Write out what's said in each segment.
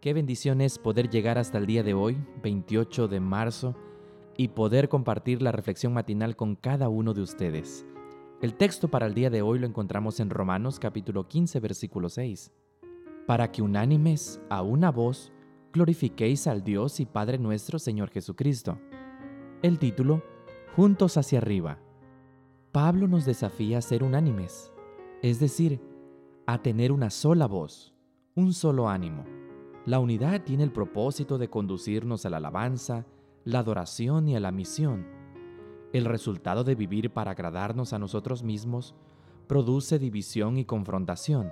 Qué bendición es poder llegar hasta el día de hoy, 28 de marzo, y poder compartir la reflexión matinal con cada uno de ustedes. El texto para el día de hoy lo encontramos en Romanos capítulo 15 versículo 6. Para que unánimes a una voz glorifiquéis al Dios y Padre nuestro Señor Jesucristo. El título, Juntos hacia arriba. Pablo nos desafía a ser unánimes, es decir, a tener una sola voz, un solo ánimo la unidad tiene el propósito de conducirnos a la alabanza, la adoración y a la misión. El resultado de vivir para agradarnos a nosotros mismos produce división y confrontación.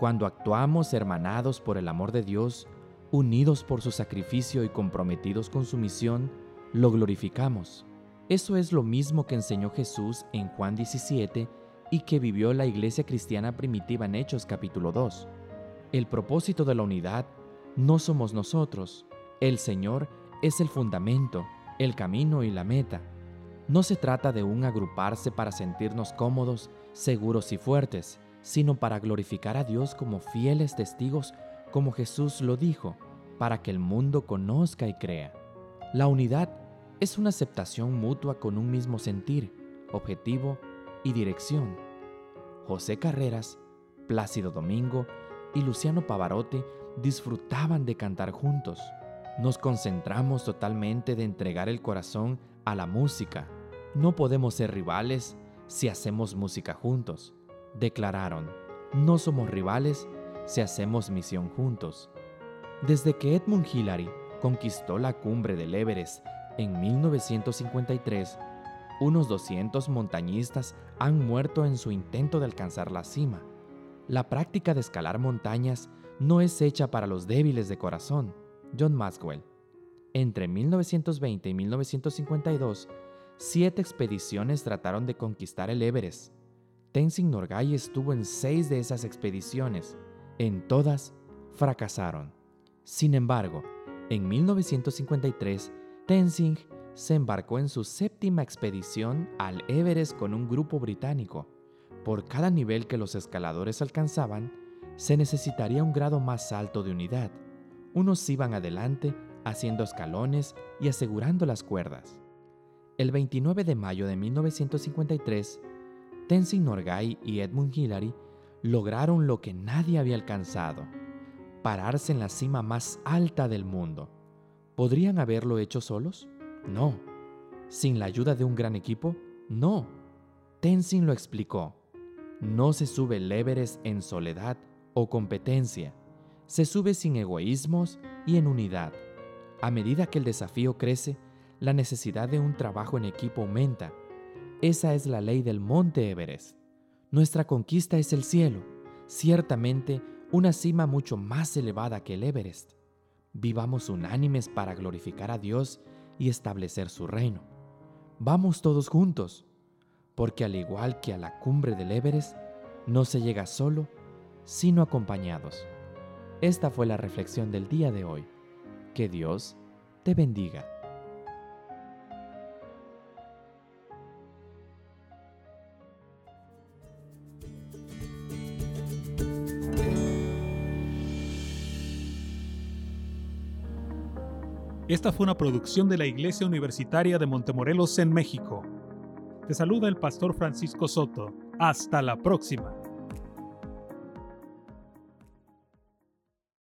Cuando actuamos hermanados por el amor de Dios, unidos por su sacrificio y comprometidos con su misión, lo glorificamos. Eso es lo mismo que enseñó Jesús en Juan 17 y que vivió la iglesia cristiana primitiva en Hechos capítulo 2. El propósito de la unidad no somos nosotros. El Señor es el fundamento, el camino y la meta. No se trata de un agruparse para sentirnos cómodos, seguros y fuertes, sino para glorificar a Dios como fieles testigos, como Jesús lo dijo, para que el mundo conozca y crea. La unidad es una aceptación mutua con un mismo sentir, objetivo y dirección. José Carreras, Plácido Domingo y Luciano Pavarotti disfrutaban de cantar juntos. Nos concentramos totalmente de entregar el corazón a la música. No podemos ser rivales si hacemos música juntos. Declararon, no somos rivales si hacemos misión juntos. Desde que Edmund Hillary conquistó la cumbre del Everest en 1953, unos 200 montañistas han muerto en su intento de alcanzar la cima. La práctica de escalar montañas no es hecha para los débiles de corazón. John Maxwell. Entre 1920 y 1952, siete expediciones trataron de conquistar el Everest. Tenzing Norgay estuvo en seis de esas expediciones. En todas, fracasaron. Sin embargo, en 1953, Tenzing se embarcó en su séptima expedición al Everest con un grupo británico. Por cada nivel que los escaladores alcanzaban, se necesitaría un grado más alto de unidad. Unos iban adelante haciendo escalones y asegurando las cuerdas. El 29 de mayo de 1953, Tenzin Norgay y Edmund Hillary lograron lo que nadie había alcanzado, pararse en la cima más alta del mundo. ¿Podrían haberlo hecho solos? No. ¿Sin la ayuda de un gran equipo? No. Tenzin lo explicó. No se sube el Everest en soledad o competencia. Se sube sin egoísmos y en unidad. A medida que el desafío crece, la necesidad de un trabajo en equipo aumenta. Esa es la ley del monte Everest. Nuestra conquista es el cielo, ciertamente una cima mucho más elevada que el Everest. Vivamos unánimes para glorificar a Dios y establecer su reino. Vamos todos juntos, porque al igual que a la cumbre del Everest, no se llega solo, sino acompañados. Esta fue la reflexión del día de hoy. Que Dios te bendiga. Esta fue una producción de la Iglesia Universitaria de Montemorelos en México. Te saluda el pastor Francisco Soto. Hasta la próxima.